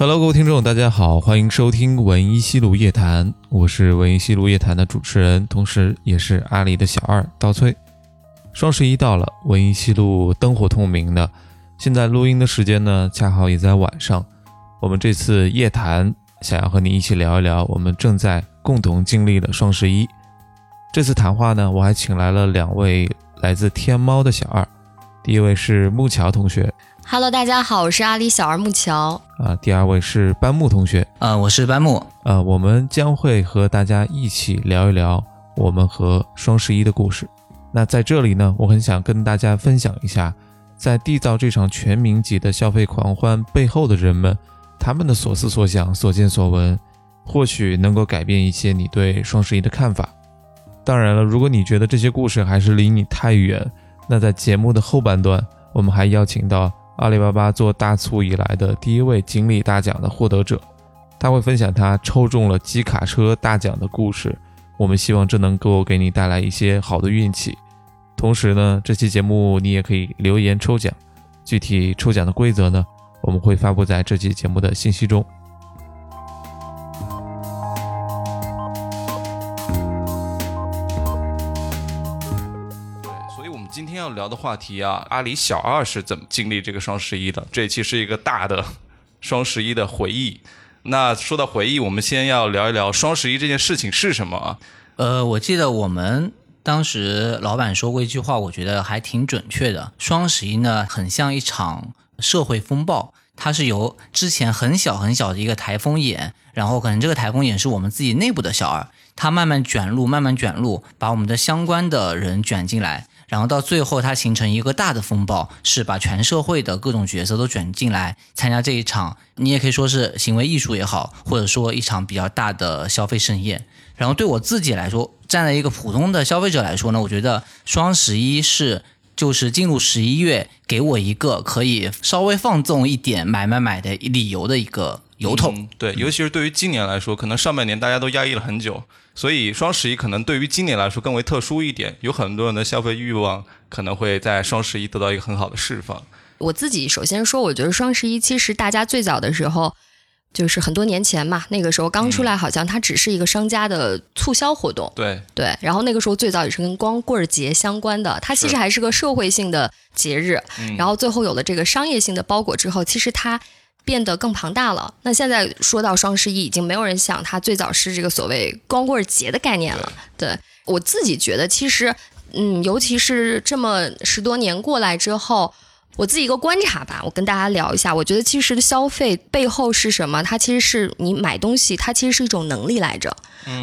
Hello，各位听众，大家好，欢迎收听文艺西路夜谈，我是文艺西路夜谈的主持人，同时也是阿里的小二刀崔。双十一到了，文艺西路灯火通明的。现在录音的时间呢，恰好也在晚上。我们这次夜谈想要和你一起聊一聊我们正在共同经历的双十一。这次谈话呢，我还请来了两位来自天猫的小二，第一位是木桥同学。Hello，大家好，我是阿里小儿木桥。啊，第二位是班木同学。呃，我是班木。呃，我们将会和大家一起聊一聊我们和双十一的故事。那在这里呢，我很想跟大家分享一下，在缔造这场全民级的消费狂欢背后的人们，他们的所思所想、所见所闻，或许能够改变一些你对双十一的看法。当然了，如果你觉得这些故事还是离你太远，那在节目的后半段，我们还邀请到。阿里巴巴做大促以来的第一位锦鲤大奖的获得者，他会分享他抽中了机卡车大奖的故事。我们希望这能够给你带来一些好的运气。同时呢，这期节目你也可以留言抽奖，具体抽奖的规则呢，我们会发布在这期节目的信息中。聊的话题啊，阿里小二是怎么经历这个双十一的？这期是一个大的 双十一的回忆。那说到回忆，我们先要聊一聊双十一这件事情是什么啊？呃，我记得我们当时老板说过一句话，我觉得还挺准确的。双十一呢，很像一场社会风暴，它是由之前很小很小的一个台风眼，然后可能这个台风眼是我们自己内部的小二，它慢慢卷入，慢慢卷入，把我们的相关的人卷进来。然后到最后，它形成一个大的风暴，是把全社会的各种角色都卷进来参加这一场，你也可以说是行为艺术也好，或者说一场比较大的消费盛宴。然后对我自己来说，站在一个普通的消费者来说呢，我觉得双十一是就是进入十一月，给我一个可以稍微放纵一点买买买的理由的一个由头。对，尤其是对于今年来说，可能上半年大家都压抑了很久。所以双十一可能对于今年来说更为特殊一点，有很多人的消费欲望可能会在双十一得到一个很好的释放。我自己首先说，我觉得双十一其实大家最早的时候就是很多年前嘛，那个时候刚出来，好像它只是一个商家的促销活动。对对，然后那个时候最早也是跟光棍节相关的，它其实还是个社会性的节日。然后最后有了这个商业性的包裹之后，其实它。变得更庞大了。那现在说到双十一，已经没有人想它最早是这个所谓光棍节的概念了。对我自己觉得，其实，嗯，尤其是这么十多年过来之后，我自己一个观察吧，我跟大家聊一下。我觉得其实消费背后是什么？它其实是你买东西，它其实是一种能力来着。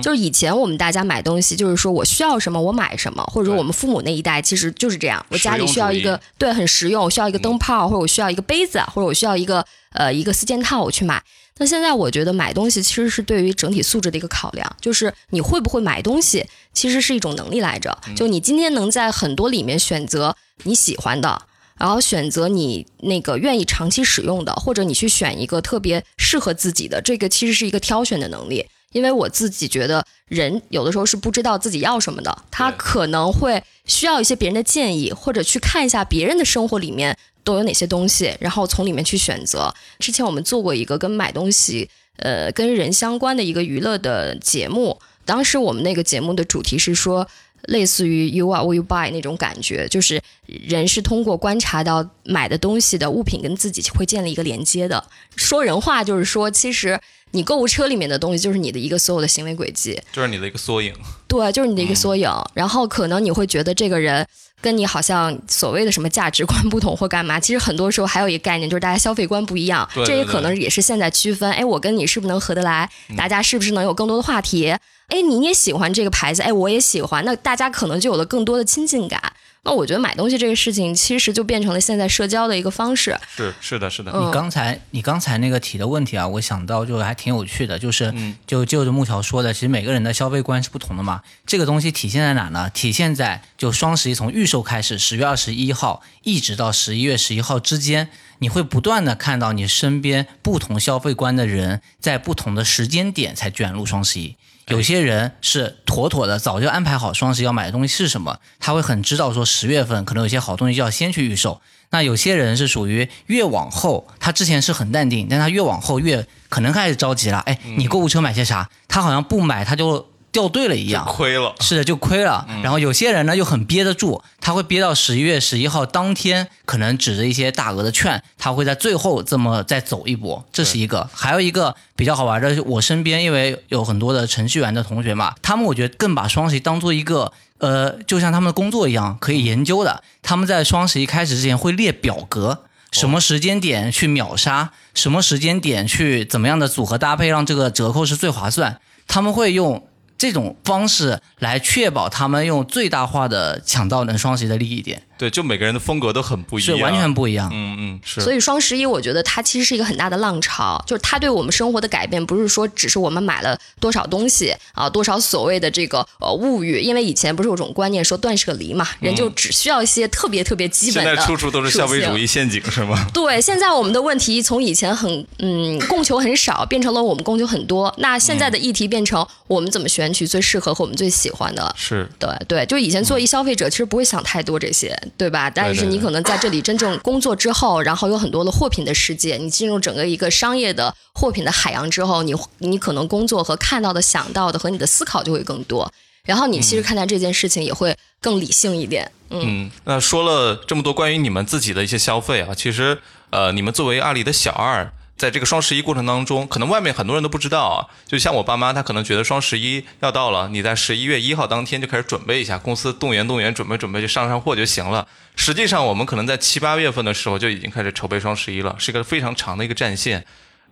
就是以前我们大家买东西，就是说我需要什么我买什么，或者说我们父母那一代其实就是这样。我家里需要一个对很实用，我需要一个灯泡，或者我需要一个杯子，或者我需要一个。呃，一个四件套我去买。那现在我觉得买东西其实是对于整体素质的一个考量，就是你会不会买东西，其实是一种能力来着。就你今天能在很多里面选择你喜欢的，然后选择你那个愿意长期使用的，或者你去选一个特别适合自己的，这个其实是一个挑选的能力。因为我自己觉得，人有的时候是不知道自己要什么的，他可能会需要一些别人的建议，或者去看一下别人的生活里面。都有哪些东西，然后从里面去选择。之前我们做过一个跟买东西，呃，跟人相关的一个娱乐的节目。当时我们那个节目的主题是说，类似于 “you are what you buy” 那种感觉，就是人是通过观察到买的东西的物品跟自己会建立一个连接的。说人话就是说，其实你购物车里面的东西就是你的一个所有的行为轨迹，就是你的一个缩影。对，就是你的一个缩影。然后可能你会觉得这个人。跟你好像所谓的什么价值观不同或干嘛，其实很多时候还有一个概念，就是大家消费观不一样。这也可能也是现在区分。哎，我跟你是不是能合得来？大家是不是能有更多的话题？哎，你也喜欢这个牌子，哎，我也喜欢，那大家可能就有了更多的亲近感。那我觉得买东西这个事情，其实就变成了现在社交的一个方式。是是的，是的。你刚才你刚才那个提的问题啊，我想到就还挺有趣的，就是就就着木桥说的，其实每个人的消费观是不同的嘛。这个东西体现在哪呢？体现在就双十一从预售开始，十月二十一号一直到十一月十一号之间，你会不断的看到你身边不同消费观的人在不同的时间点才卷入双十一。有些人是妥妥的，早就安排好双十一要买的东西是什么，他会很知道说十月份可能有些好东西就要先去预售。那有些人是属于越往后，他之前是很淡定，但他越往后越可能开始着急了。哎，你购物车买些啥？他好像不买他就。掉队了一样，亏了，是的，就亏了。然后有些人呢又很憋得住，他会憋到十一月十一号当天，可能指着一些大额的券，他会在最后这么再走一波，这是一个。还有一个比较好玩的，我身边因为有很多的程序员的同学嘛，他们我觉得更把双十一当做一个，呃，就像他们的工作一样可以研究的。他们在双十一开始之前会列表格，什么时间点去秒杀，什么时间点去怎么样的组合搭配让这个折扣是最划算，他们会用。这种方式来确保他们用最大化的抢到能双十一的利益点。对，就每个人的风格都很不一样，是完全不一样。嗯嗯，是。所以双十一，我觉得它其实是一个很大的浪潮，就是它对我们生活的改变，不是说只是我们买了多少东西啊，多少所谓的这个呃物欲。因为以前不是有种观念说断舍离嘛，人就只需要一些特别特别基本的。现在处处都是消费主义陷阱，是吗？对，现在我们的问题从以前很嗯供求很少，变成了我们供求很多。那现在的议题变成我们怎么选取最适合和我们最喜欢的。是对对，就以前作为消费者，其实不会想太多这些，对吧？但是你可能在这里真正工作之后，然后有很多的货品的世界，你进入整个一个商业的货品的海洋之后，你你可能工作和看到的、想到的和你的思考就会更多，然后你其实看待这件事情也会更理性一点。嗯，那说了这么多关于你们自己的一些消费啊，其实呃，你们作为阿里的小二。在这个双十一过程当中，可能外面很多人都不知道啊。就像我爸妈，他可能觉得双十一要到了，你在十一月一号当天就开始准备一下，公司动员动员，准备准备，就上上货就行了。实际上，我们可能在七八月份的时候就已经开始筹备双十一了，是一个非常长的一个战线。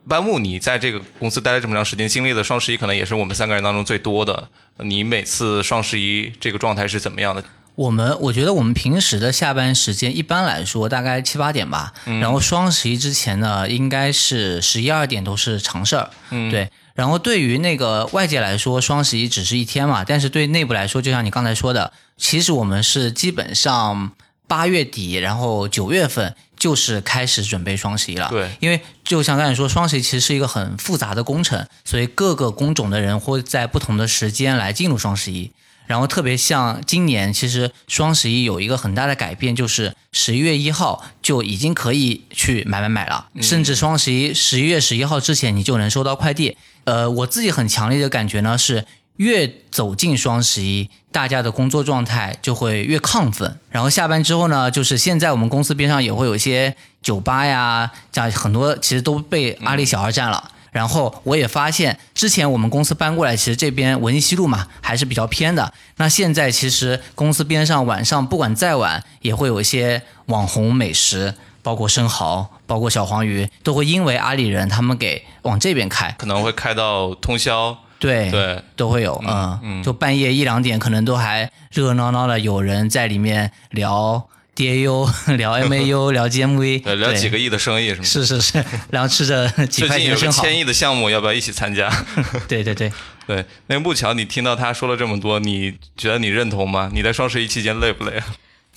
班木，你在这个公司待了这么长时间，经历的双十一可能也是我们三个人当中最多的。你每次双十一这个状态是怎么样的？我们我觉得我们平时的下班时间一般来说大概七八点吧，然后双十一之前呢，应该是十一二点都是常事儿，对。然后对于那个外界来说，双十一只是一天嘛，但是对内部来说，就像你刚才说的，其实我们是基本上八月底，然后九月份就是开始准备双十一了。对，因为就像刚才说，双十一其实是一个很复杂的工程，所以各个工种的人会在不同的时间来进入双十一。然后特别像今年，其实双十一有一个很大的改变，就是十一月一号就已经可以去买买买了，甚至双十一十一月十一号之前你就能收到快递。呃，我自己很强烈的感觉呢是，越走进双十一，大家的工作状态就会越亢奋。然后下班之后呢，就是现在我们公司边上也会有一些酒吧呀，这样很多其实都被阿里小二占了。然后我也发现，之前我们公司搬过来，其实这边文西路嘛还是比较偏的。那现在其实公司边上晚上不管再晚，也会有一些网红美食，包括生蚝，包括小黄鱼，都会因为阿里人他们给往这边开，可能会开到通宵。对对，都会有，嗯，就半夜一两点，可能都还热热闹闹的，有人在里面聊。DAU 聊 MAU 聊 GMV，聊几个亿的生意是吗？是是是，然后吃着几块钱生蚝。千亿的项目要不要一起参加？对对对对，那个木桥，你听到他说了这么多，你觉得你认同吗？你在双十一期间累不累？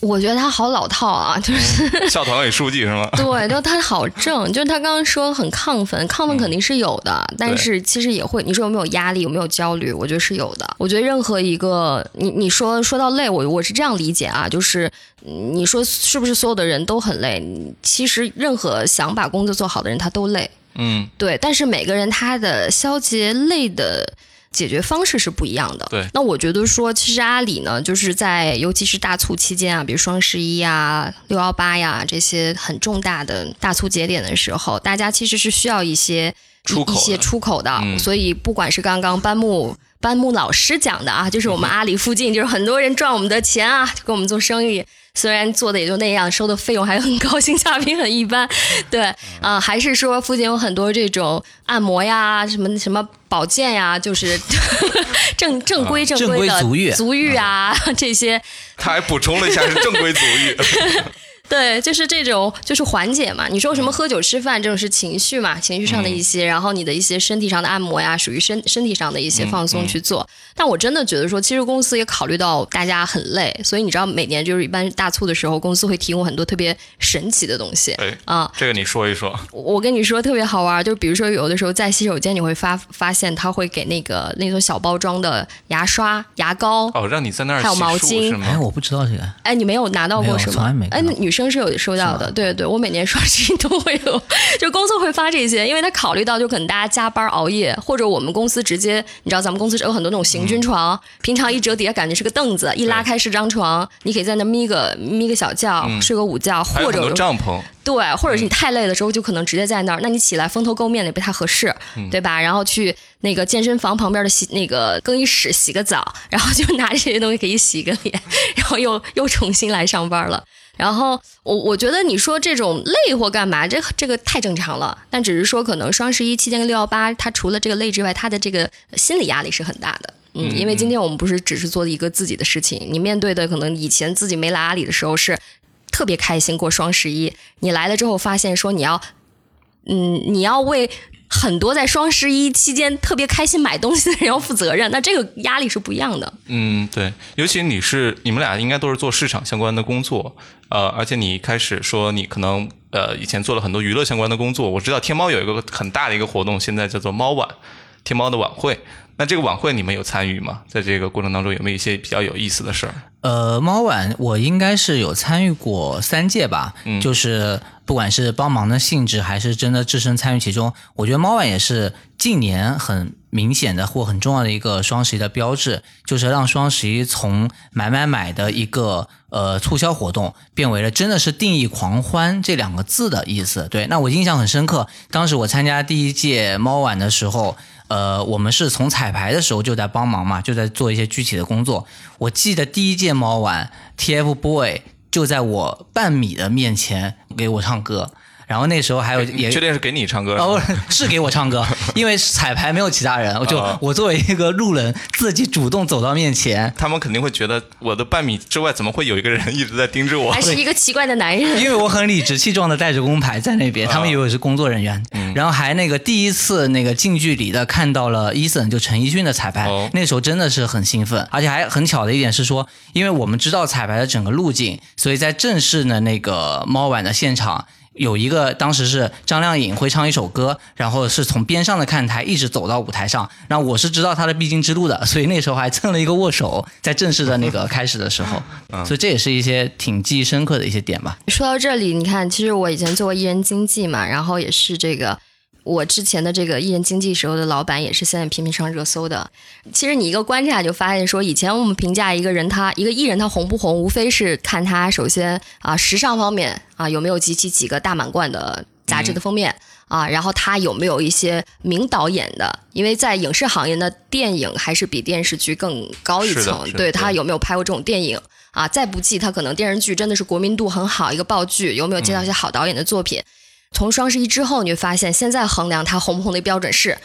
我觉得他好老套啊，就是 校团委书记是吗？对，就他好正，就是他刚刚说很亢奋，亢奋肯定是有的，但是其实也会，你说有没有压力，有没有焦虑？我觉得是有的。我觉得任何一个你你说说到累，我我是这样理解啊，就是你说是不是所有的人都很累？其实任何想把工作做好的人他都累，嗯，对，但是每个人他的消极累的。解决方式是不一样的。对，那我觉得说，其实阿里呢，就是在尤其是大促期间啊，比如双十一呀、六幺八呀这些很重大的大促节点的时候，大家其实是需要一些出一些出口的。所以，不管是刚刚班木班木老师讲的啊，就是我们 阿里附近就是很多人赚我们的钱啊，跟我们做生意。虽然做的也就那样，收的费用还很高，性价比很一般，对啊，还是说附近有很多这种按摩呀、什么什么保健呀，就是 正正规正规的足浴足浴啊这些。他还补充了一下是正规足浴。对，就是这种，就是缓解嘛。你说什么喝酒吃饭这种是情绪嘛，情绪上的一些，然后你的一些身体上的按摩呀，属于身身体上的一些放松去做。但我真的觉得说，其实公司也考虑到大家很累，所以你知道每年就是一般大促的时候，公司会提供很多特别神奇的东西。哎啊，这个你说一说。我跟你说特别好玩，就比如说有的时候在洗手间你会发发现他会给那个那种小包装的牙刷、牙膏哦，让你在那儿还有毛巾。哎，我不知道这个。哎，你没有拿到过什么？从来没。哎，女生是有收到的，对对，我每年双十一都会有，就公司会发这些，因为他考虑到就可能大家加班熬夜，或者我们公司直接，你知道咱们公司是有很多那种行军床，平常一折叠感觉是个凳子，一拉开是张床，你可以在那眯个眯个小觉，睡个午觉，或者帐篷，对，或者是你太累的时候就可能直接在那儿，那你起来风头垢面的也不太合适，对吧？然后去那个健身房旁边的洗那个更衣室洗个澡，然后就拿这些东西给你洗个脸，然后又又重新来上班了。然后我我觉得你说这种累或干嘛，这这个太正常了。但只是说可能双十一期间跟六幺八，它除了这个累之外，它的这个心理压力是很大的。嗯，因为今天我们不是只是做了一个自己的事情，你面对的可能以前自己没来阿里的时候是特别开心过双十一，你来了之后发现说你要，嗯，你要为。很多在双十一期间特别开心买东西的人要负责任，那这个压力是不一样的。嗯，对，尤其你是你们俩应该都是做市场相关的工作，呃，而且你一开始说你可能呃以前做了很多娱乐相关的工作，我知道天猫有一个很大的一个活动，现在叫做猫晚，天猫的晚会。那这个晚会你们有参与吗？在这个过程当中有没有一些比较有意思的事儿？呃，猫晚我应该是有参与过三届吧，嗯，就是不管是帮忙的性质还是真的自身参与其中，我觉得猫晚也是近年很明显的或很重要的一个双十一的标志，就是让双十一从买买买的一个呃促销活动，变为了真的是定义狂欢这两个字的意思。对，那我印象很深刻，当时我参加第一届猫晚的时候。呃，我们是从彩排的时候就在帮忙嘛，就在做一些具体的工作。我记得第一届猫晚，TFBOY 就在我半米的面前给我唱歌。然后那时候还有，也确定是给你唱歌？哦，是给我唱歌，因为彩排没有其他人，我就我作为一个路人，自己主动走到面前。他们肯定会觉得我的半米之外怎么会有一个人一直在盯着我？还是一个奇怪的男人？因为我很理直气壮的带着工牌在那边，他们以为我是工作人员。然后还那个第一次那个近距离的看到了伊森，就陈奕迅的彩排，那时候真的是很兴奋，而且还很巧的一点是说，因为我们知道彩排的整个路径，所以在正式的那个猫晚的现场。有一个当时是张靓颖会唱一首歌，然后是从边上的看台一直走到舞台上，然后我是知道她的必经之路的，所以那时候还蹭了一个握手，在正式的那个开始的时候，所以这也是一些挺记忆深刻的一些点吧。说到这里，你看，其实我以前做过艺人经纪嘛，然后也是这个。我之前的这个艺人经纪时候的老板也是现在频频上热搜的。其实你一个观察就发现，说以前我们评价一个人，他一个艺人他红不红，无非是看他首先啊时尚方面啊有没有集齐几个大满贯的杂志的封面啊，然后他有没有一些名导演的，因为在影视行业的电影还是比电视剧更高一层，对他有没有拍过这种电影啊？再不济他可能电视剧真的是国民度很好一个爆剧，有没有接到一些好导演的作品？从双十一之后，你会发现，现在衡量它红不红的标准是，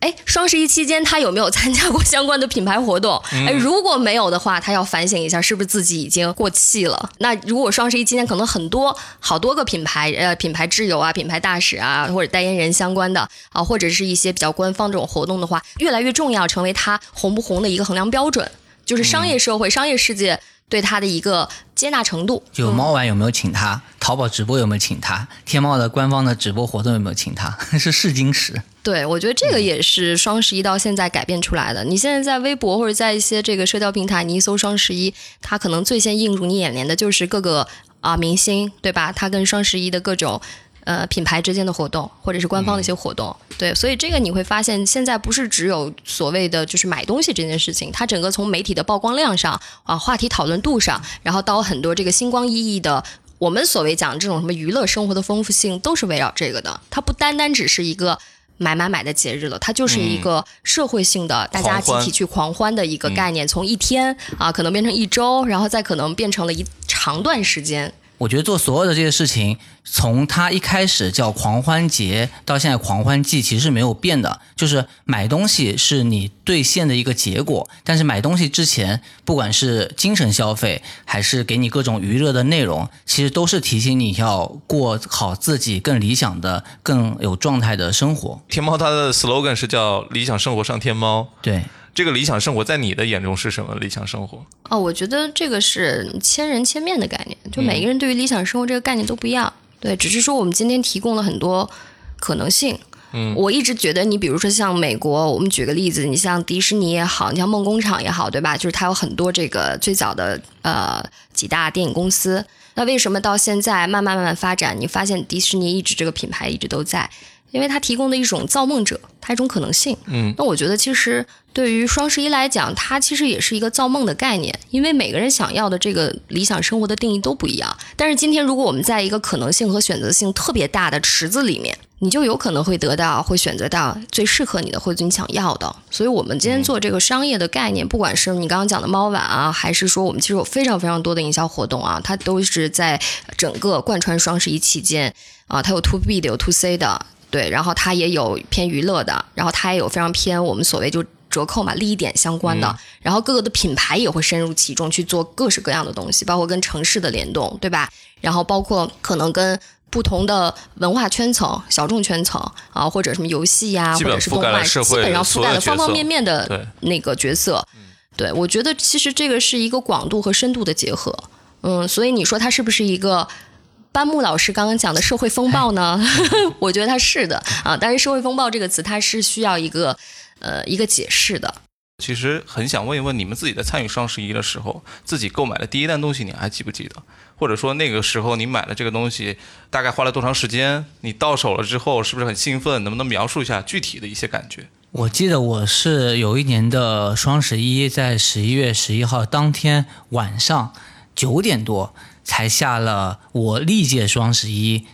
哎，双十一期间他有没有参加过相关的品牌活动？哎，如果没有的话，他要反省一下，是不是自己已经过气了？那如果双十一期间可能很多好多个品牌，呃，品牌挚友啊、品牌大使啊，或者代言人相关的啊，或者是一些比较官方这种活动的话，越来越重要，成为他红不红的一个衡量标准，就是商业社会、商业世界。对他的一个接纳程度，就猫玩有没有请他？淘宝直播有没有请他？天猫的官方的直播活动有没有请他？是试金石。对，我觉得这个也是双十一到现在改变出来的。你现在在微博或者在一些这个社交平台，你一搜双十一，它可能最先映入你眼帘的就是各个啊明星，对吧？他跟双十一的各种。呃，品牌之间的活动，或者是官方的一些活动，对，所以这个你会发现，现在不是只有所谓的就是买东西这件事情，它整个从媒体的曝光量上啊，话题讨论度上，然后到很多这个星光熠熠的，我们所谓讲这种什么娱乐生活的丰富性，都是围绕这个的。它不单单只是一个买买买的节日了，它就是一个社会性的，大家集体去狂欢的一个概念。从一天啊，可能变成一周，然后再可能变成了一长段时间。我觉得做所有的这些事情，从它一开始叫狂欢节到现在狂欢季，其实是没有变的。就是买东西是你兑现的一个结果，但是买东西之前，不管是精神消费还是给你各种娱乐的内容，其实都是提醒你要过好自己更理想的、更有状态的生活。天猫它的 slogan 是叫“理想生活上天猫”。对。这个理想生活在你的眼中是什么理想生活？哦，我觉得这个是千人千面的概念，就每个人对于理想生活这个概念都不一样。对，只是说我们今天提供了很多可能性。嗯，我一直觉得，你比如说像美国，我们举个例子，你像迪士尼也好，你像梦工厂也好，对吧？就是它有很多这个最早的呃几大电影公司。那为什么到现在慢慢慢慢发展？你发现迪士尼一直这个品牌一直都在。因为它提供的一种造梦者，它一种可能性。嗯，那我觉得其实对于双十一来讲，它其实也是一个造梦的概念。因为每个人想要的这个理想生活的定义都不一样。但是今天如果我们在一个可能性和选择性特别大的池子里面，你就有可能会得到，会选择到最适合你的，或者你想要的。所以我们今天做这个商业的概念，不管是你刚刚讲的猫碗啊，还是说我们其实有非常非常多的营销活动啊，它都是在整个贯穿双十一期间啊，它有 to B 的，有 to C 的。对，然后它也有偏娱乐的，然后它也有非常偏我们所谓就折扣嘛、利益点相关的，然后各个的品牌也会深入其中去做各式各样的东西，包括跟城市的联动，对吧？然后包括可能跟不同的文化圈层、小众圈层啊，或者什么游戏呀，或者是动漫，基本上覆盖了方方面面的那个角色。对，我觉得其实这个是一个广度和深度的结合。嗯，所以你说它是不是一个？班木老师刚刚讲的社会风暴呢，我觉得他是的啊，但是社会风暴这个词它是需要一个呃一个解释的。其实很想问一问你们自己在参与双十一的时候，自己购买的第一单东西你还记不记得？或者说那个时候你买了这个东西大概花了多长时间？你到手了之后是不是很兴奋？能不能描述一下具体的一些感觉？我记得我是有一年的双十一，在十一月十一号当天晚上九点多。才下了我历届双十一，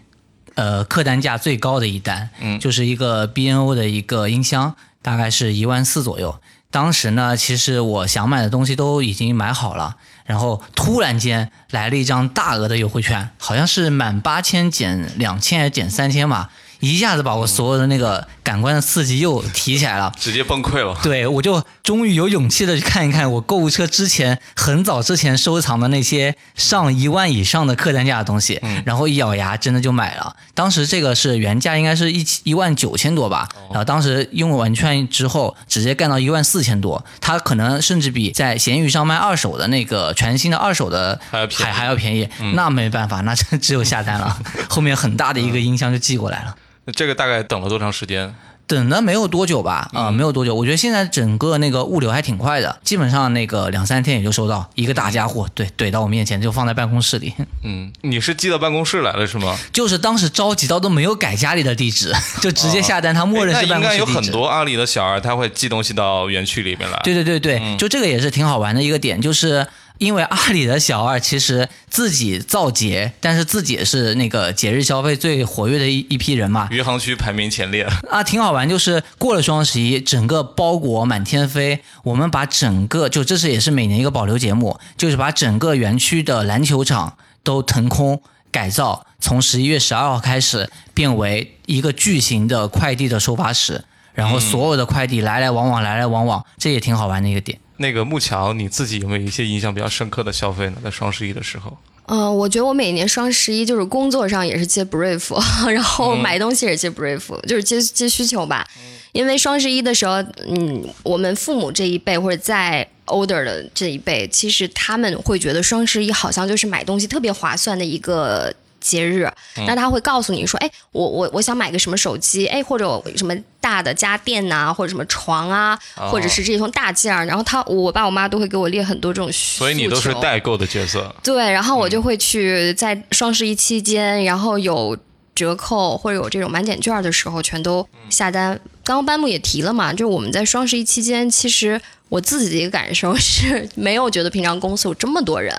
呃，客单价最高的一单，嗯，就是一个 B N O 的一个音箱，大概是一万四左右。当时呢，其实我想买的东西都已经买好了，然后突然间来了一张大额的优惠券，好像是满八千减两千还是减三千吧。一下子把我所有的那个感官的刺激又提起来了，直接崩溃了。对，我就终于有勇气的去看一看我购物车之前很早之前收藏的那些上一万以上的客单价的东西，然后一咬牙真的就买了。当时这个是原价应该是一一万九千多吧，然后当时用完券之后直接干到一万四千多，它可能甚至比在闲鱼上卖二手的那个全新的二手的还还还要便宜。那没办法，那真只有下单了。后面很大的一个音箱就寄过来了。那这个大概等了多长时间？等了没有多久吧，啊，没有多久。我觉得现在整个那个物流还挺快的，基本上那个两三天也就收到一个大家伙，对，怼到我面前就放在办公室里。嗯，你是寄到办公室来了是吗？就是当时着急到都没有改家里的地址，就直接下单，他默认是办公室地址。应该有很多阿里的小孩他会寄东西到园区里面来。对对对对，就这个也是挺好玩的一个点，就是。因为阿里的小二其实自己造节，但是自己也是那个节日消费最活跃的一一批人嘛。余杭区排名前列啊，挺好玩。就是过了双十一，整个包裹满天飞，我们把整个就这是也是每年一个保留节目，就是把整个园区的篮球场都腾空改造，从十一月十二号开始变为一个巨型的快递的收发室，然后所有的快递来来往往，来来往往，这也挺好玩的一个点。那个木桥，你自己有没有一些印象比较深刻的消费呢？在双十一的时候，嗯，我觉得我每年双十一就是工作上也是接 brief，然后买东西也是接 brief，就是接接需求吧。因为双十一的时候，嗯，我们父母这一辈或者在 older 的这一辈，其实他们会觉得双十一好像就是买东西特别划算的一个。节日，那他会告诉你说：“哎，我我我想买个什么手机，哎，或者什么大的家电呐，或者什么床啊，或者是这种大件儿。”然后他，我爸我妈都会给我列很多这种所以你都是代购的角色。对，然后我就会去在双十一期间，然后有折扣或者有这种满减券的时候，全都下单。刚刚班木也提了嘛，就是我们在双十一期间，其实我自己的一个感受是 没有觉得平常公司有这么多人。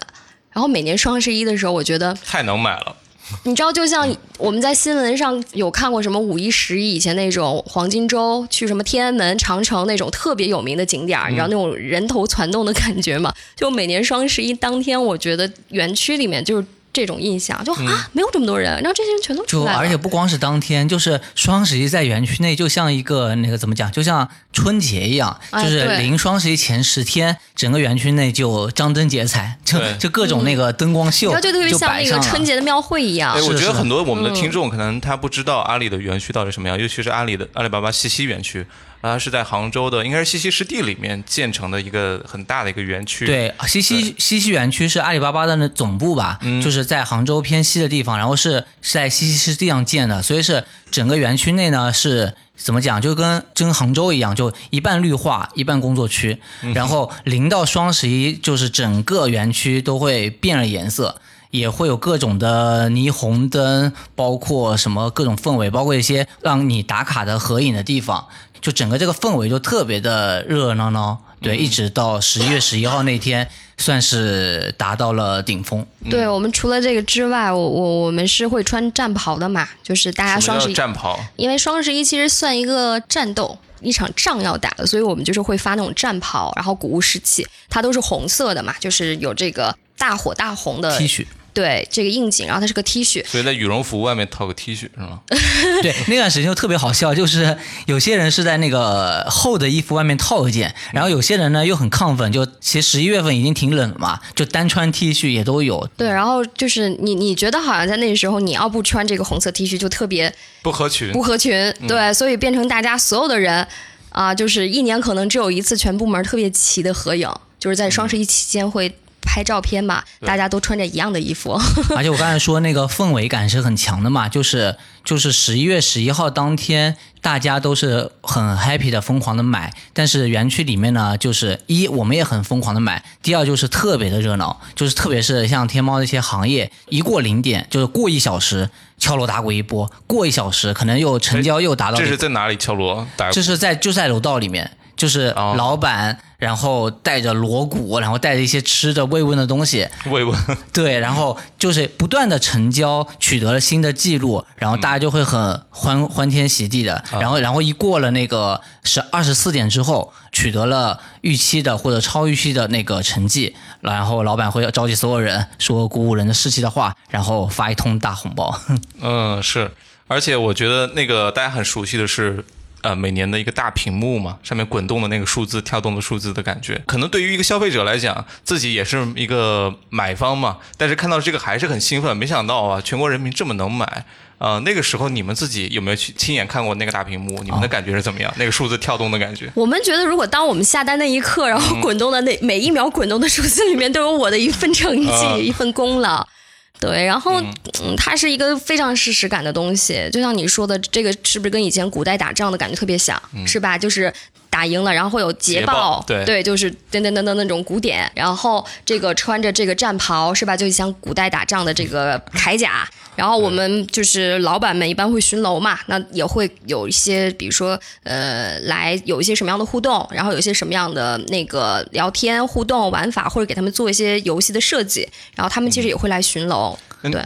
然后每年双十一的时候，我觉得太能买了。你知道，就像我们在新闻上有看过什么五一、十一以前那种黄金周，去什么天安门、长城那种特别有名的景点儿，你知道那种人头攒动的感觉吗？就每年双十一当天，我觉得园区里面就是这种印象，就啊没有这么多人，然后这些人全都来了，而且不光是当天，就是双十一在园区内就像一个那个怎么讲，就像春节一样，哎就是临双十一前十天，整个园区内就张灯结彩，就就各种那个灯光秀就特别像那个摆上。春节的庙会一样。哎，。我觉得很多我们的嗯。听众可能他不知道阿里的园区到底什么样，尤其是阿里的阿里巴巴西溪园区，它是在杭州的，应该是西溪湿地里面建成的一个很大的一个园区。，对，西溪西溪园区是阿里巴巴的那总部吧，嗯就是在杭州偏西的地方，然后是是在西溪湿地上建的，所以是整个园区内呢是怎么讲，就跟就跟杭州一样，就一半绿化，一半工作区，嗯然后零到双十一，就是整个园区都会变了颜色。也会有各种的霓虹灯，包括什么各种氛围，包括一些让你打卡的合影的地方，就整个这个氛围就特别的热热闹闹。对，一直到十一月十一号那天，算是达到了顶峰。对我们除了这个之外，我我我们是会穿战袍的嘛，就是大家双十一，战袍？因为双十一其实算一个战斗。一场仗要打的，所以我们就是会发那种战袍，然后鼓舞士气，它都是红色的嘛，就是有这个大火大红的 T 恤，对这个应景，然后它是个 T 恤，所以在羽绒服外面套个 T 恤是吗？对，那段时间就特别好笑，就是有些人是在那个厚的衣服外面套一件，然后有些人呢又很亢奋，就其实十一月份已经挺冷了嘛，就单穿 T 恤也都有。对，然后就是你你觉得好像在那个时候你要不穿这个红色 T 恤就特别不合群不。合群，对，所以变成大家所有的人啊、就是一年可能只有一次全部门特别齐的合影，就是在双十一期间会拍照片嘛，大家都穿着一样的衣服，而且我刚才说那个氛围感是很强的嘛，就是就是十一月十一号当天，大家都是很 happy 的疯狂的买，但是园区里面呢，就是一我们也很疯狂的买，第二就是特别的热闹，就是特别是像天猫那些行业，一过零点就是过一小时敲锣打鼓一波，过一小时可能又成交又达到这是在哪里敲锣打鼓？这是在就在楼道里面，就是哦。老板，然后带着锣鼓，然后带着一些吃的慰问的东西，慰问。对，然后就是不断的成交，取得了新的记录，然后大家就会很欢欢天喜地的，然后然后一过了那个是二十四点之后，取得了预期的或者超预期的那个成绩，然后老板会召集所有人说鼓舞人的士气的话，然后发一通大红包。嗯，是，而且我觉得那个大家很熟悉的是，呃，每年的一个大屏幕嘛，上面滚动的那个数字、跳动的数字的感觉，可能对于一个消费者来讲，自己也是一个买方嘛，但是看到这个还是很兴奋，没想到啊，全国人民这么能买。呃，那个时候你们自己有没有去亲眼看过那个大屏幕？你们的感觉是怎么样？那个数字跳动的感觉？我们觉得，如果当我们下单那一刻，然后滚动的那、每一秒滚动的数字里面都有我的一份成绩、啊一份功劳。对，然后嗯，它是一个非常事实感的东西，就像你说的，这个是不是跟以前古代打仗的感觉特别像，是吧？就是打赢了，然后会有捷捷报对就是噔噔噔噔那种鼓点，然后这个穿着这个战袍，是吧？就像古代打仗的这个铠甲。然后我们就是老板们一般会巡楼嘛，那也会有一些，比如说呃，来有一些什么样的互动，然后有一些什么样的那个聊天互动玩法，或者给他们做一些游戏的设计，然后他们其实也会来巡楼。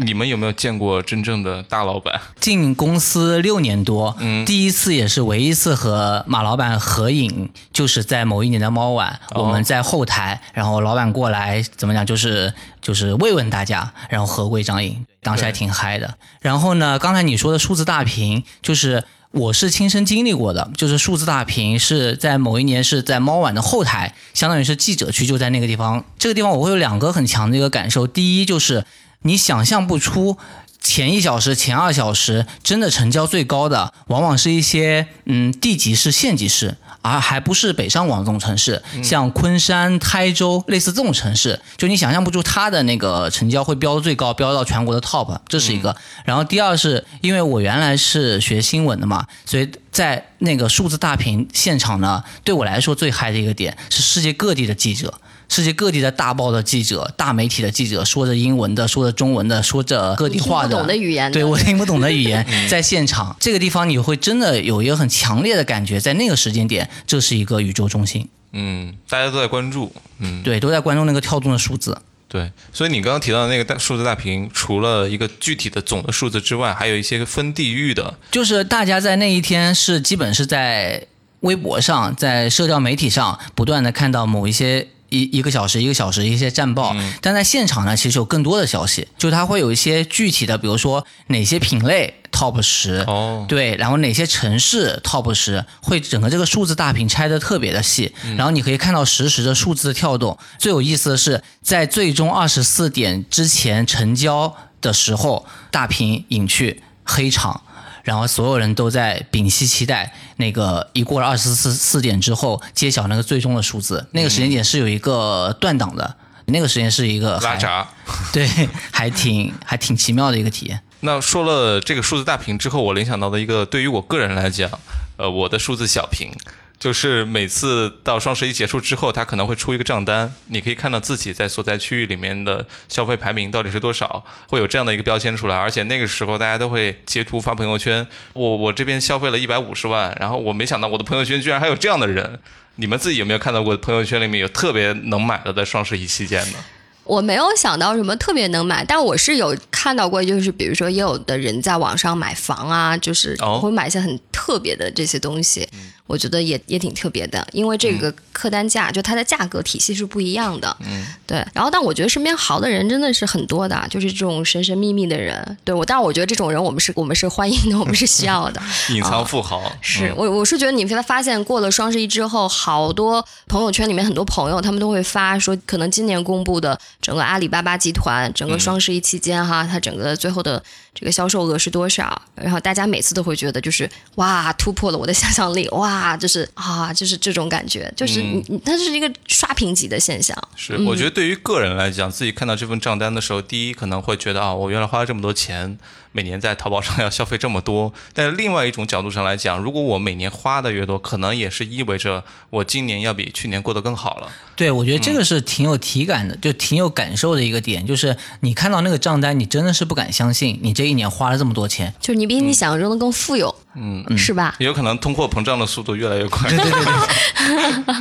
你们有没有见过真正的大老板？进公司六年多，嗯第一次也是唯一一次和马老板合影，就是在某一年的猫晚，哦我们在后台，然后老板过来怎么讲，就是就是慰问大家，然后合过一张影，当时还挺嗨的。然后呢，刚才你说的数字大屏，就是。我是亲身经历过的，就是数字大屏是在某一年是在猫晚的后台，相当于是记者区就在那个地方。这个地方我会有两个很强的一个感受，第一就是你想象不出前一小时、前二小时真的成交最高的，往往是一些嗯地级市、县级市，而还不是北上广这种城市，像昆山、台州类似这种城市，就你想象不出它的那个成交会飙得最高，飙到全国的 top，这是一个。然后第二是因为我原来是学新闻的嘛，所以在那个数字大屏现场呢，对我来说最嗨的一个点是世界各地的记者。世界各地的大报的记者、大媒体的记者，说着英文的，说着中文的，说着各地话的，听不懂的语言的对我听不懂的语言，在现场这个地方，你会真的有一个很强烈的感觉，在那个时间点，这是一个宇宙中心，嗯，大家都在关注。嗯，对，都在关注那个跳动的数字。对，所以你刚刚提到的那个大数字大屏，除了一个具体的总的数字之外，还有一些分地域的。就是大家在那一天是基本是在微博上，在社交媒体上不断的看到某一些一一个小时一个小时一些战报，但在现场呢，其实有更多的消息，就它会有一些具体的，比如说哪些品类 top 十，哦，对，然后哪些城市 top 十，会整个这个数字大屏拆的特别的细，然后你可以看到实时的数字跳动。最有意思的是，在最终二十四点之前成交的时候，大屏隐去黑场。然后所有人都在屏息期待那个一过了二十四四点之后揭晓那个最终的数字，那个时间点是有一个断档的，那个时间是一个还拉闸。对，还挺还挺奇妙的一个体验。那说了这个数字大屏之后，我联想到的一个，对于我个人来讲，呃，我的数字小屏，就是每次到双十一结束之后，他可能会出一个账单，你可以看到自己在所在区域里面的消费排名到底是多少，会有这样的一个标签出来。而且那个时候大家都会截图发朋友圈，我我这边消费了一百五十万，然后我没想到我的朋友圈居然还有这样的人。你们自己有没有看到过朋友圈里面有特别能买的在双十一期间呢？我没有想到什么特别能买，但我是有看到过，就是比如说也有的人在网上买房啊，就是哦。会买一些很特别的这些东西，我觉得也也挺特别的，因为这个客单价就它的价格体系是不一样的，嗯，对。然后，但我觉得身边好的人真的是很多的，就是这种神神秘秘的人，对我，但是我觉得这种人我们是我们是欢迎的，我们是需要的。隐藏富豪。是嗯。我我是觉得你会发现，过了双十一之后，好多朋友圈里面很多朋友他们都会发说，可能今年公布的整个阿里巴巴集团整个双十一期间哈，它整个最后的这个销售额是多少？然后大家每次都会觉得就是哇，突破了我的想象力，哇，就是啊，就是这种感觉，就是你你它是一个刷屏级的现象。是，我觉得对于个人来讲，自己看到这份账单的时候，第一可能会觉得啊，我原来花了这么多钱，每年在淘宝上要消费这么多。但是另外一种角度上来讲，如果我每年花的越多，可能也是意味着我今年要比去年过得更好了。对，我觉得这个是挺有体感的，就挺有感受的一个点，就是你看到那个账单，你真的是不敢相信，你这一年花了这么多钱。就是你比你想象中的更富有，嗯，是吧？也有可能通货膨胀的速度越来越快。对对对对，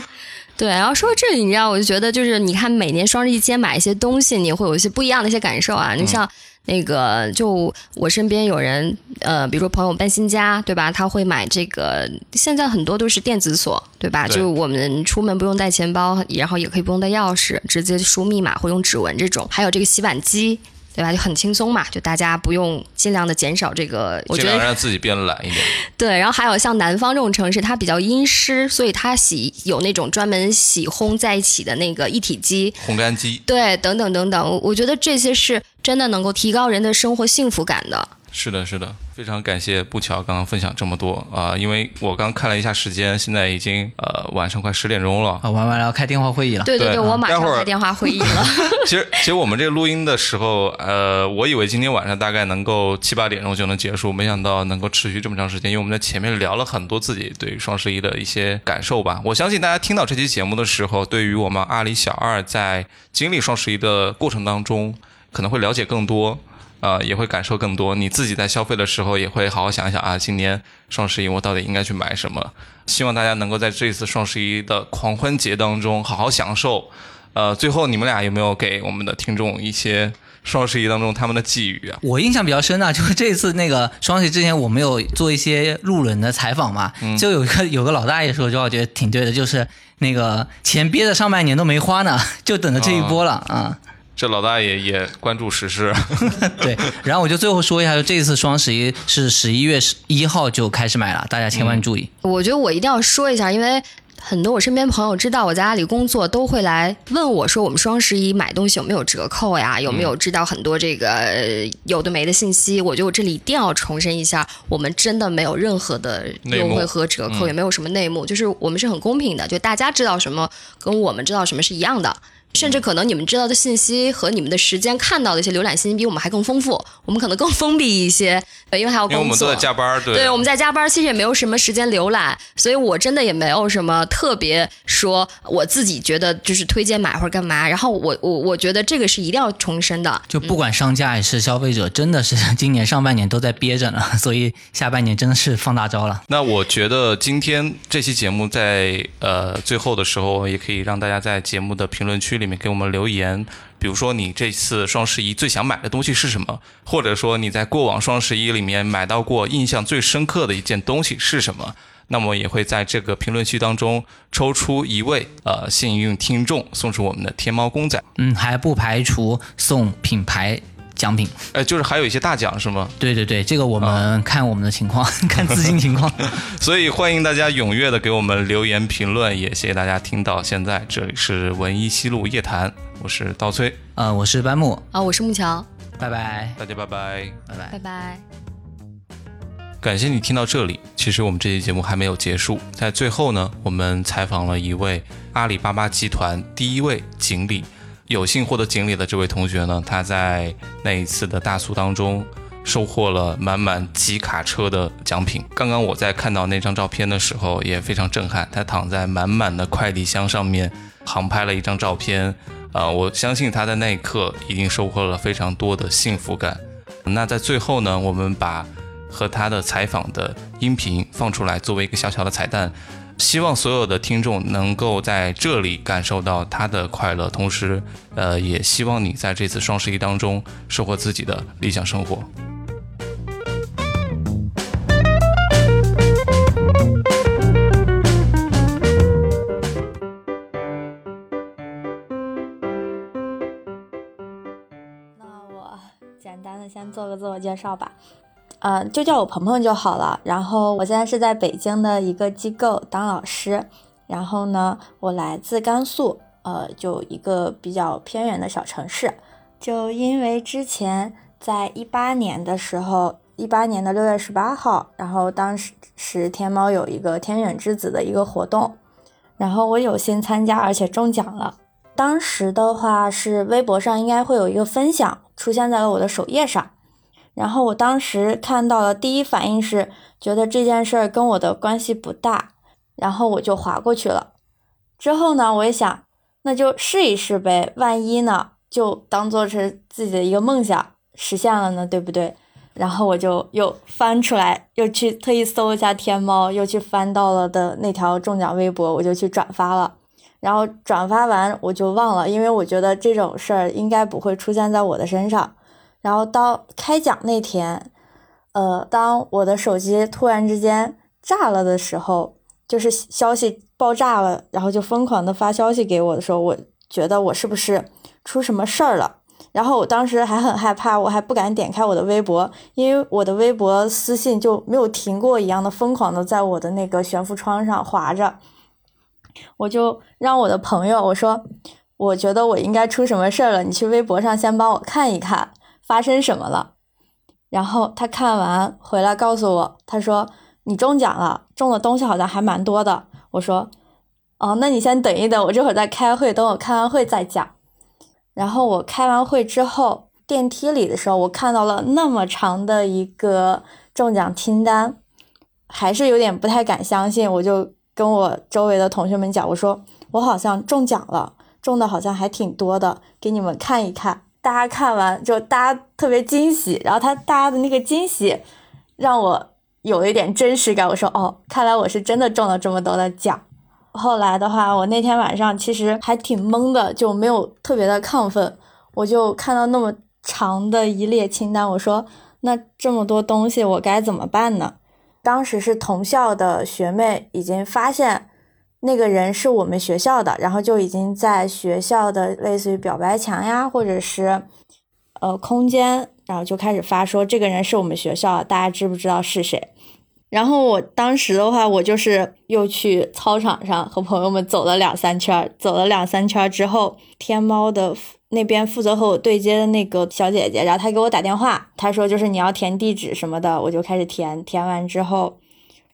对，然后说到这里，你知道，我就觉得就是你看每年双十一期间买一些东西，你会有一些不一样的一些感受啊。你像那个，就我身边有人，呃，比如说朋友搬新家，对吧？他会买这个，现在很多都是电子锁，对吧？对就我们出门不用带钱包，然后也可以不用带钥匙，直接输密码或用指纹这种。还有这个洗碗机。对吧？就很轻松嘛，就大家不用尽量的减少这个，我觉得量让自己变懒一点。对，然后还有像南方这种城市，它比较阴湿，所以它洗有那种专门洗烘在一起的那个一体机，烘干机对，等等等等，我我觉得这些是真的能够提高人的生活幸福感的。是的，是的，非常感谢布乔刚刚分享这么多啊、因为我刚看了一下时间，现在已经呃晚上快十点钟了。啊，玩完了要开电话会议了。对对对我马上开电话会议了。其实，其实我们这个录音的时候，呃，我以为今天晚上大概能够七八点钟就能结束，没想到能够持续这么长时间。因为我们在前面聊了很多自己对于双十一的一些感受吧。我相信大家听到这期节目的时候，对于我们阿里小二在经历双十一的过程当中，可能会了解更多。呃，也会感受更多。你自己在消费的时候，也会好好想一想啊，今年双十一我到底应该去买什么？希望大家能够在这次双十一的狂欢节当中好好享受。呃，最后你们俩有没有给我们的听众一些双十一当中他们的寄语啊？我印象比较深的，就是这次那个双十一之前，我们有做一些路人的采访嘛，就有一个有个老大爷说，就我觉得挺对的，就是那个钱憋着上半年都没花呢，就等着这一波了啊。这老大爷也关注时事，对，然后我就最后说一下，就这次双十一是十一月十一号就开始买了，大家千万注意。我觉得我一定要说一下，因为很多我身边朋友知道我在阿里工作，都会来问我说，我们双十一买东西有没有折扣呀？有没有知道很多这个、呃有的没的信息？我觉得我这里一定要重申一下，我们真的没有任何的优惠和折扣，也没有什么内幕，就是我们是很公平的，就大家知道什么跟我们知道什么是一样的。甚至可能你们知道的信息和你们的时间看到的一些浏览信息比我们还更丰富，我们可能更封闭一些，呃因为还要工作。因为我们都在加班，对，对，我们在加班，其实也没有什么时间浏览，所以我真的也没有什么特别说我自己觉得就是推荐买或者干嘛。然后我我我觉得这个是一定要重申的，就不管商家也是消费者，真的是 今年上半年都在憋着呢，所以下半年真的是放大招了。那我觉得今天这期节目在呃最后的时候，也可以让大家在节目的评论区里里面给我们留言，比如说你这次双十一最想买的东西是什么，或者说你在过往双十一里面买到过印象最深刻的一件东西是什么。那么也会在这个评论区当中抽出一位呃幸运听众，送出我们的天猫公仔。嗯，还不排除送品牌奖品。呃，就是还有一些大奖是吗？对对对，这个我们看我们的情况，看资金情况。所以欢迎大家踊跃的给我们留言评论，也谢谢大家听到现在。这里是文艺西路夜谈，我是刀崔，呃，我是班木，啊，我是木桥，拜拜，大家拜拜，拜拜，拜拜。感谢你听到这里。其实我们这期节目还没有结束，在最后呢，我们采访了一位阿里巴巴集团第一位经理，有幸获得锦鲤的这位同学呢，他在那一次的大促当中收获了满满几卡车的奖品。刚刚我在看到那张照片的时候也非常震撼，他躺在满满的快递箱上面，航拍了一张照片。啊，我相信他在那一刻一定收获了非常多的幸福感。那在最后呢，我们把和他的采访的音频放出来，作为一个小小的彩蛋，希望所有的听众能够在这里感受到他的快乐，同时，呃，也希望你在这次双十一当中收获自己的理想生活。那我简单的先做个自我介绍吧。嗯，就叫我鹏鹏就好了。然后我现在是在北京的一个机构当老师。然后呢，我来自甘肃，呃，就一个比较偏远的小城市。就因为之前在一八年的时候，一八年的六月十八号，然后当时天猫有一个天选之子的一个活动，然后我有幸参加，而且中奖了。当时的话是微博上应该会有一个分享出现在了我的首页上。然后我当时看到了，第一反应是觉得这件事儿跟我的关系不大，然后我就划过去了。之后呢，我也想，那就试一试呗，万一呢，就当做是自己的一个梦想实现了呢，对不对？然后我就又翻出来，又去特意搜一下天猫，又去翻到了的那条中奖微博，我就去转发了。然后转发完我就忘了，因为我觉得这种事儿应该不会出现在我的身上。然后到开奖那天，呃，当我的手机突然之间炸了的时候，就是消息爆炸了，然后就疯狂的发消息给我的时候，我觉得我是不是出什么事儿了？然后我当时还很害怕，我还不敢点开我的微博，因为我的微博私信就没有停过一样的疯狂的在我的那个悬浮窗上划着。我就让我的朋友我说，我觉得我应该出什么事儿了，你去微博上先帮我看一看。发生什么了？然后他看完回来告诉我，他说你中奖了，中的东西好像还蛮多的。我说，哦，那你先等一等，我这会儿在开会，等我开完会再讲。然后我开完会之后，电梯里的时候，我看到了那么长的一个中奖清单，还是有点不太敢相信。我就跟我周围的同学们讲，我说我好像中奖了，中的好像还挺多的，给你们看一看。大家看完就大家特别惊喜，然后他大家的那个惊喜让我有一点真实感。我说哦，看来我是真的中了这么多的奖。后来的话，我那天晚上其实还挺懵的，就没有特别的亢奋。我就看到那么长的一列清单，我说那这么多东西我该怎么办呢？当时是同校的学妹已经发现。那个人是我们学校的，然后就已经在学校的类似于表白墙呀，或者是呃空间，然后就开始发说这个人是我们学校，大家知不知道是谁？然后我当时的话，我就是又去操场上和朋友们走了两三圈，走了两三圈之后，天猫的那边负责和我对接的那个小姐姐，然后她给我打电话，她说就是你要填地址什么的，我就开始填，填完之后。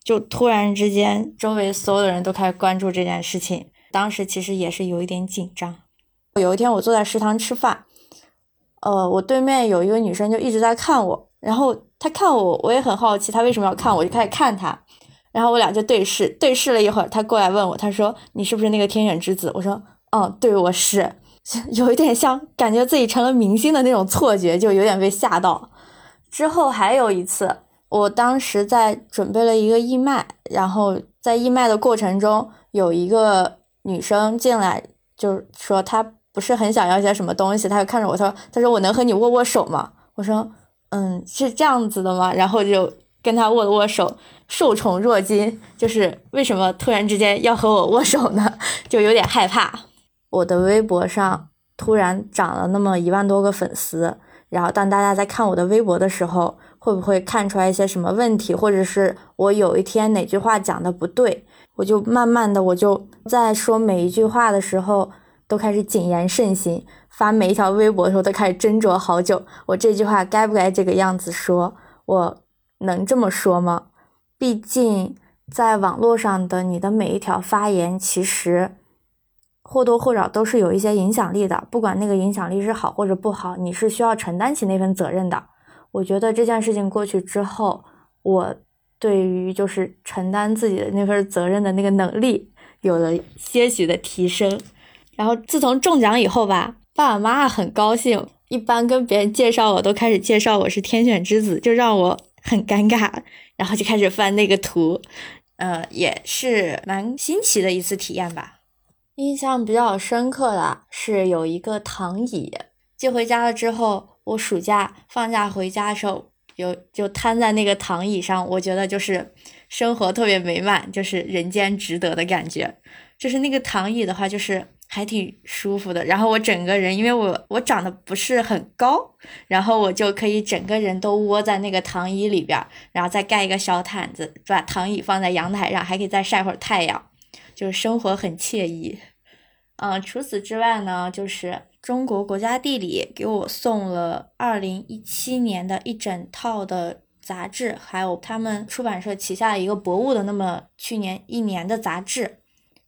就突然之间，周围所有的人都开始关注这件事情。当时其实也是有一点紧张。有一天我坐在食堂吃饭，呃，我对面有一个女生就一直在看我，然后她看我，我也很好奇她为什么要看我，就开始看她。然后我俩就对视，对视了一会儿，她过来问我，她说：“你是不是那个天选之子？”我说：“哦，对，我是。”有一点像感觉自己成了明星的那种错觉，就有点被吓到。之后还有一次。我当时在准备了一个义卖，然后在义卖的过程中，有一个女生进来，就是说她不是很想要一些什么东西，她就看着我，她说：“她说我能和你握握手吗？”我说：“嗯，是这样子的吗？”然后就跟她握了握手，受宠若惊，就是为什么突然之间要和我握手呢？就有点害怕。我的微博上突然涨了那么一万多个粉丝，然后当大家在看我的微博的时候，会不会看出来一些什么问题，或者是我有一天哪句话讲的不对，我就慢慢的我就在说每一句话的时候都开始谨言慎行，发每一条微博的时候都开始斟酌好久，我这句话该不该这个样子说，我能这么说吗？毕竟在网络上的你的每一条发言，其实。或多或少都是有一些影响力的，不管那个影响力是好或者不好，你是需要承担起那份责任的。我觉得这件事情过去之后，我对于就是承担自己的那份责任的那个能力有了些许的提升。然后自从中奖以后吧，爸爸妈妈很高兴，一般跟别人介绍我都开始介绍我是天选之子，就让我很尴尬，然后就开始翻那个图，呃，也是蛮新奇的一次体验吧。印象比较深刻的是有一个躺椅寄回家了之后，我暑假放假回家的时候，有就瘫在那个躺椅上，我觉得就是生活特别美满，就是人间值得的感觉。就是那个躺椅的话，就是还挺舒服的。然后我整个人，因为我我长得不是很高，然后我就可以整个人都窝在那个躺椅里边，然后再盖一个小毯子，把躺椅放在阳台上，还可以再晒会儿太阳。就是生活很惬意，嗯，除此之外呢，就是中国国家地理给我送了二零一七年的一整套的杂志，还有他们出版社旗下的一个博物的那么去年一年的杂志，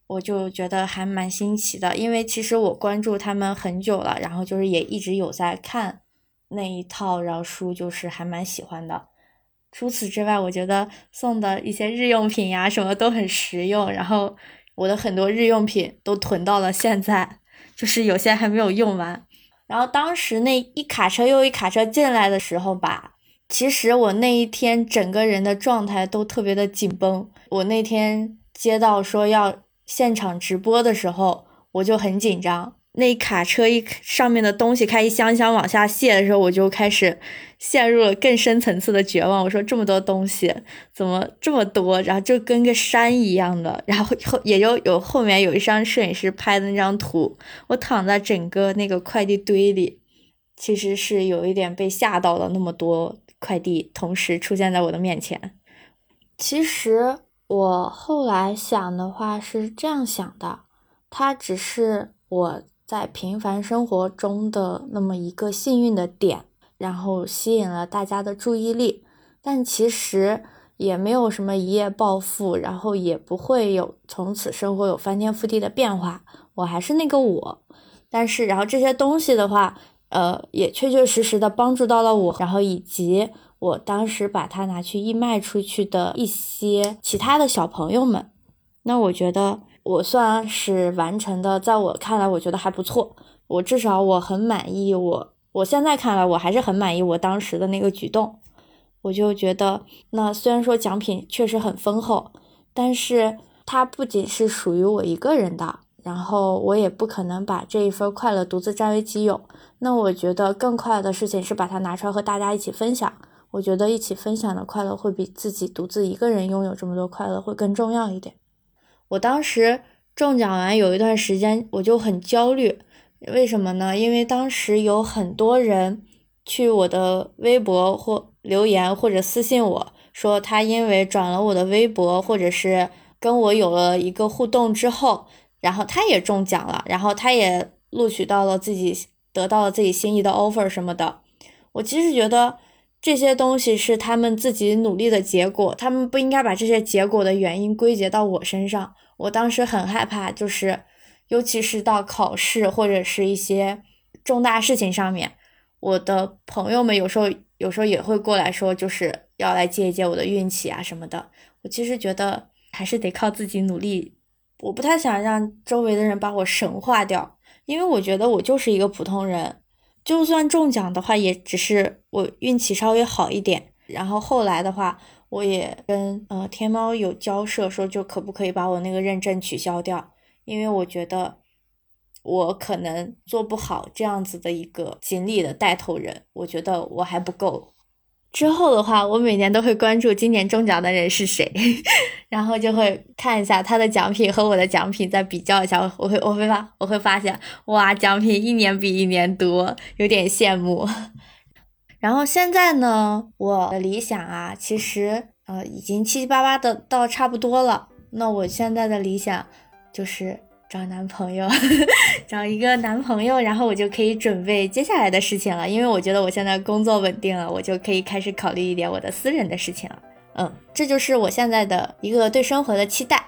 我就觉得还蛮新奇的，因为其实我关注他们很久了，然后就是也一直有在看那一套，然后书就是还蛮喜欢的。除此之外，我觉得送的一些日用品呀什么都很实用，然后。我的很多日用品都囤到了现在，就是有些还没有用完。然后当时那一卡车又一卡车进来的时候吧，其实我那一天整个人的状态都特别的紧绷。我那天接到说要现场直播的时候，我就很紧张。那卡车一上面的东西开一箱箱往下卸的时候，我就开始陷入了更深层次的绝望。我说这么多东西怎么这么多？然后就跟个山一样的。然后后也就有后面有一张摄影师拍的那张图，我躺在整个那个快递堆里，其实是有一点被吓到了。那么多快递同时出现在我的面前。其实我后来想的话是这样想的，它只是我。在平凡生活中的那么一个幸运的点，然后吸引了大家的注意力，但其实也没有什么一夜暴富，然后也不会有从此生活有翻天覆地的变化。我还是那个我，但是然后这些东西的话，呃，也确确实实的帮助到了我，然后以及我当时把它拿去义卖出去的一些其他的小朋友们，那我觉得。我算是完成的，在我看来，我觉得还不错。我至少我很满意。我我现在看来，我还是很满意我当时的那个举动。我就觉得，那虽然说奖品确实很丰厚，但是它不仅是属于我一个人的，然后我也不可能把这一份快乐独自占为己有。那我觉得更快乐的事情是把它拿出来和大家一起分享。我觉得一起分享的快乐会比自己独自一个人拥有这么多快乐会更重要一点。我当时中奖完有一段时间我就很焦虑，为什么呢？因为当时有很多人去我的微博或留言或者私信我说，他因为转了我的微博或者是跟我有了一个互动之后，然后他也中奖了，然后他也录取到了自己得到了自己心仪的 offer 什么的。我其实觉得这些东西是他们自己努力的结果，他们不应该把这些结果的原因归结到我身上。我当时很害怕，就是，尤其是到考试或者是一些重大事情上面，我的朋友们有时候有时候也会过来说，就是要来借一借我的运气啊什么的。我其实觉得还是得靠自己努力，我不太想让周围的人把我神化掉，因为我觉得我就是一个普通人，就算中奖的话，也只是我运气稍微好一点。然后后来的话。我也跟呃天猫有交涉，说就可不可以把我那个认证取消掉，因为我觉得我可能做不好这样子的一个锦鲤的带头人，我觉得我还不够之后的话，我每年都会关注今年中奖的人是谁，然后就会看一下他的奖品和我的奖品，再比较一下。我会我会发我会发现，哇，奖品一年比一年多，有点羡慕。然后现在呢，我的理想啊，其实呃已经七七八八的到差不多了。那我现在的理想就是。找男朋友，找一个男朋友，然后我就可以准备接下来的事情了。因为我觉得我现在工作稳定了，我就可以开始考虑一点我的私人的事情了。嗯，这就是我现在的一个对生活的期待。